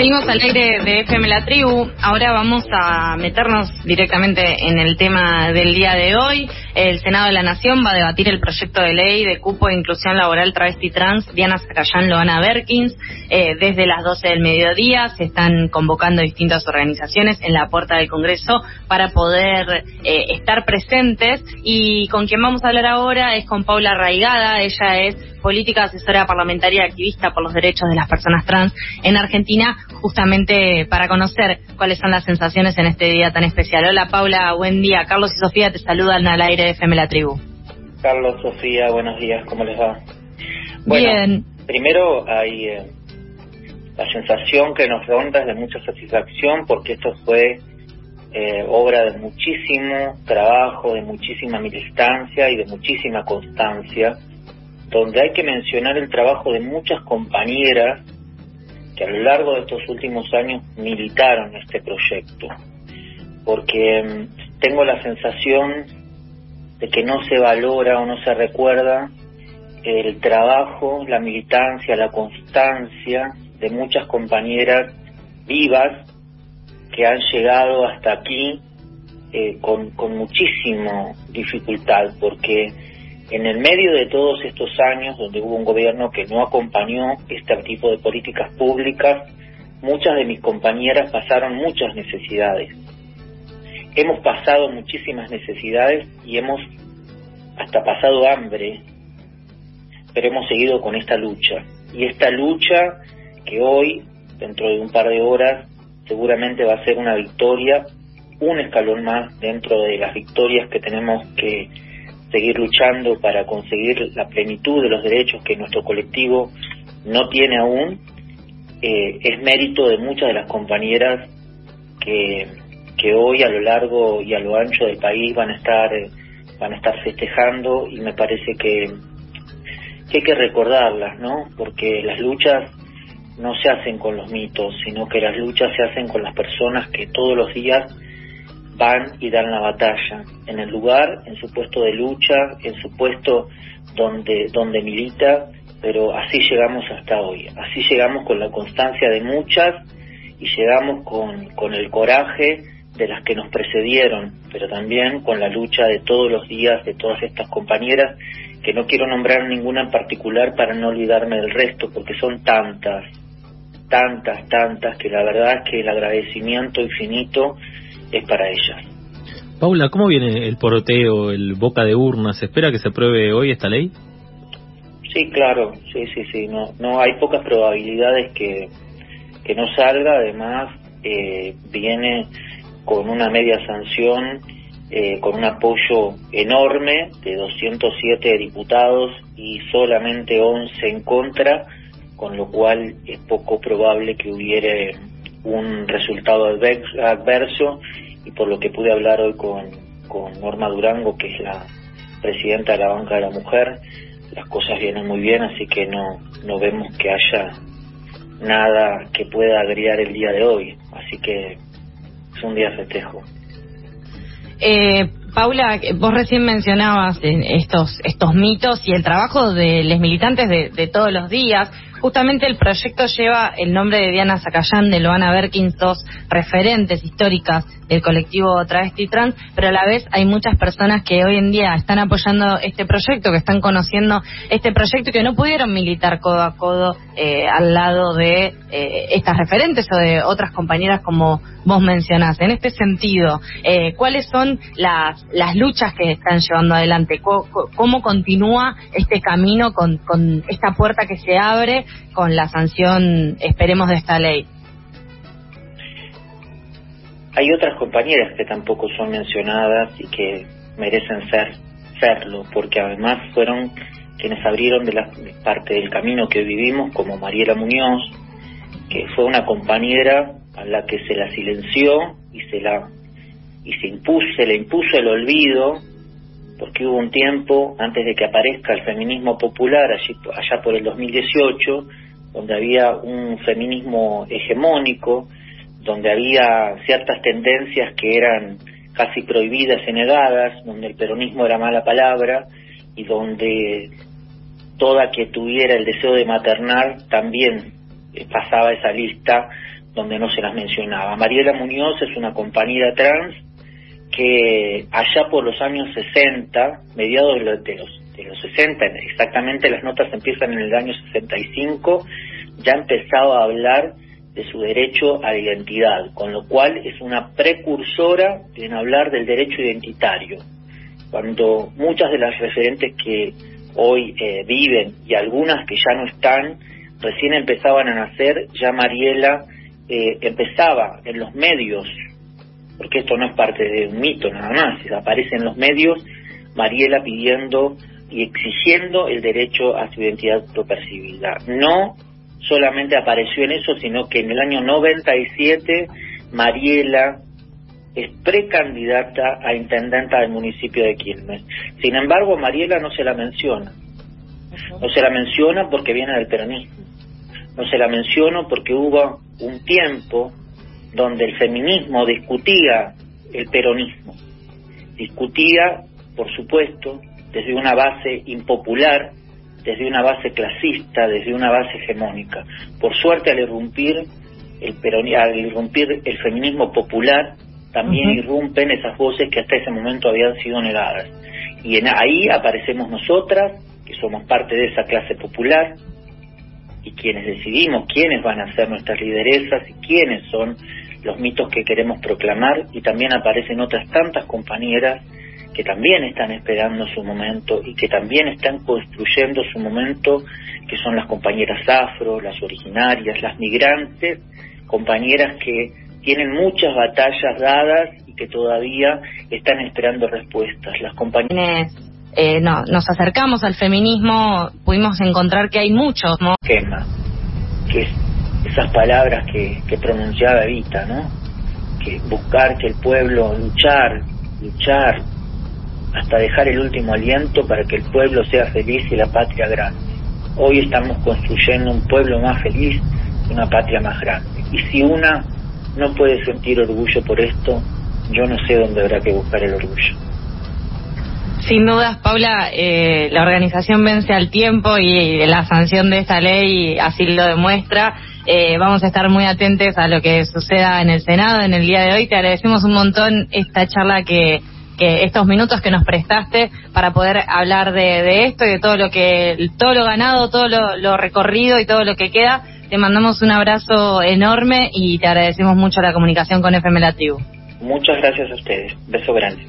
Seguimos al aire de FM La Tribu. Ahora vamos a meternos directamente en el tema del día de hoy. El Senado de la Nación va a debatir el proyecto de ley de cupo de inclusión laboral travesti trans Diana Zacayán Loana Berkins. Eh, desde las 12 del mediodía se están convocando distintas organizaciones en la puerta del Congreso para poder eh, estar presentes. Y con quien vamos a hablar ahora es con Paula Raigada. Ella es política asesora parlamentaria activista por los derechos de las personas trans en Argentina, justamente para conocer cuáles son las sensaciones en este día tan especial. Hola Paula, buen día. Carlos y Sofía te saludan al aire de FM La Tribu. Carlos, Sofía, buenos días, ¿cómo les va? Bien. Primero hay eh, la sensación que nos ronda es de mucha satisfacción porque esto fue eh, obra de muchísimo trabajo, de muchísima militancia y de muchísima constancia donde hay que mencionar el trabajo de muchas compañeras que a lo largo de estos últimos años militaron este proyecto, porque mm, tengo la sensación de que no se valora o no se recuerda el trabajo, la militancia, la constancia de muchas compañeras vivas que han llegado hasta aquí eh, con, con muchísima dificultad, porque en el medio de todos estos años donde hubo un gobierno que no acompañó este tipo de políticas públicas, muchas de mis compañeras pasaron muchas necesidades. Hemos pasado muchísimas necesidades y hemos hasta pasado hambre, pero hemos seguido con esta lucha. Y esta lucha que hoy, dentro de un par de horas, seguramente va a ser una victoria, un escalón más dentro de las victorias que tenemos que seguir luchando para conseguir la plenitud de los derechos que nuestro colectivo no tiene aún, eh, es mérito de muchas de las compañeras que, que hoy a lo largo y a lo ancho del país van a estar van a estar festejando y me parece que, que hay que recordarlas, ¿no? Porque las luchas no se hacen con los mitos, sino que las luchas se hacen con las personas que todos los días van y dan la batalla. En el lugar, en su puesto de lucha, en su puesto donde, donde milita, pero así llegamos hasta hoy, así llegamos con la constancia de muchas y llegamos con, con el coraje de las que nos precedieron, pero también con la lucha de todos los días de todas estas compañeras, que no quiero nombrar ninguna en particular para no olvidarme del resto, porque son tantas, tantas, tantas, que la verdad es que el agradecimiento infinito es para ellas. Paula, ¿cómo viene el poroteo, el boca de urna? ¿Se espera que se apruebe hoy esta ley? Sí, claro, sí, sí, sí. No, no hay pocas probabilidades que, que no salga. Además, eh, viene con una media sanción, eh, con un apoyo enorme de 207 diputados y solamente 11 en contra, con lo cual es poco probable que hubiere un resultado adverso y por lo que pude hablar hoy con, con Norma Durango, que es la presidenta de la banca de la mujer, las cosas vienen muy bien, así que no, no vemos que haya nada que pueda agregar el día de hoy, así que es un día festejo. Eh, Paula, vos recién mencionabas estos estos mitos y el trabajo de los militantes de, de todos los días. Justamente el proyecto lleva el nombre de Diana Zacayán, de Loana Berkins, dos referentes históricas del colectivo travesti trans, pero a la vez hay muchas personas que hoy en día están apoyando este proyecto, que están conociendo este proyecto y que no pudieron militar codo a codo eh, al lado de eh, estas referentes o de otras compañeras como vos mencionás. En este sentido, eh, ¿cuáles son las, las luchas que están llevando adelante? ¿Cómo, continúa este camino con, con esta puerta que se abre con la sanción, esperemos, de esta ley? Hay otras compañeras que tampoco son mencionadas y que merecen ser serlo, porque además fueron quienes abrieron de la parte del camino que vivimos, como Mariela Muñoz, que fue una compañera a la que se la silenció y se la y se impuso, se le impuso el olvido, porque hubo un tiempo antes de que aparezca el feminismo popular allí, allá por el 2018, donde había un feminismo hegemónico, donde había ciertas tendencias que eran casi prohibidas y negadas, donde el peronismo era mala palabra y donde toda que tuviera el deseo de maternar también pasaba esa lista donde no se las mencionaba. Mariela Muñoz es una compañera trans que allá por los años 60, mediados de los, de los, de los 60, exactamente las notas empiezan en el año 65, ya empezaba a hablar de su derecho a identidad, con lo cual es una precursora en hablar del derecho identitario. Cuando muchas de las referentes que hoy eh, viven y algunas que ya no están, recién empezaban a nacer, ya Mariela eh, empezaba en los medios, porque esto no es parte de un mito nada más, aparece en los medios Mariela pidiendo y exigiendo el derecho a su identidad autopercibida. No solamente apareció en eso, sino que en el año 97 Mariela es precandidata a intendenta del municipio de Quilmes. Sin embargo, Mariela no se la menciona. No se la menciona porque viene del peronismo. No se la menciona porque hubo un tiempo donde el feminismo discutía el peronismo. Discutía, por supuesto, desde una base impopular, desde una base clasista, desde una base hegemónica. Por suerte, al irrumpir el, al irrumpir el feminismo popular, también irrumpen esas voces que hasta ese momento habían sido negadas. Y en, ahí aparecemos nosotras, que somos parte de esa clase popular, y quienes decidimos quiénes van a ser nuestras lideresas y quiénes son los mitos que queremos proclamar, y también aparecen otras tantas compañeras que también están esperando su momento y que también están construyendo su momento, que son las compañeras afro, las originarias, las migrantes, compañeras que tienen muchas batallas dadas y que todavía están esperando respuestas. Las compañeras eh, no, nos acercamos al feminismo, pudimos encontrar que hay muchos ¿no? que esas palabras que, que pronunciaba Evita, ¿no? Que buscar que el pueblo luchar, luchar hasta dejar el último aliento para que el pueblo sea feliz y la patria grande. Hoy estamos construyendo un pueblo más feliz y una patria más grande. Y si una no puede sentir orgullo por esto, yo no sé dónde habrá que buscar el orgullo. Sin dudas, Paula, eh, la organización vence al tiempo y la sanción de esta ley así lo demuestra. Eh, vamos a estar muy atentos a lo que suceda en el Senado en el día de hoy. Te agradecemos un montón esta charla que, que estos minutos que nos prestaste para poder hablar de, esto y de todo lo que todo lo ganado, todo lo recorrido y todo lo que queda te mandamos un abrazo enorme y te agradecemos mucho la comunicación con FM La Muchas gracias a ustedes. Beso grande.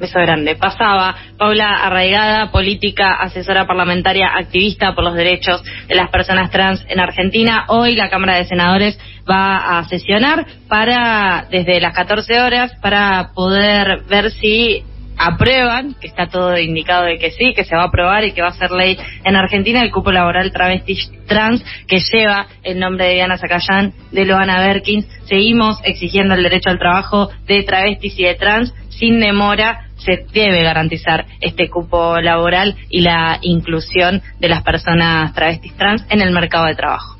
Beso grande. Pasaba Paula Arraigada, política, asesora parlamentaria, activista por los derechos de las personas trans en Argentina. Hoy la Cámara de Senadores va a sesionar para, desde las 14 horas, para poder ver si aprueban, que está todo indicado de que sí, que se va a aprobar y que va a ser ley en Argentina, el cupo laboral travesti trans que lleva el nombre de Diana Zacayán, de Loana Berkins. Seguimos exigiendo el derecho al trabajo de travestis y de trans sin demora. Se debe garantizar este cupo laboral y la inclusión de las personas travestis trans en el mercado de trabajo.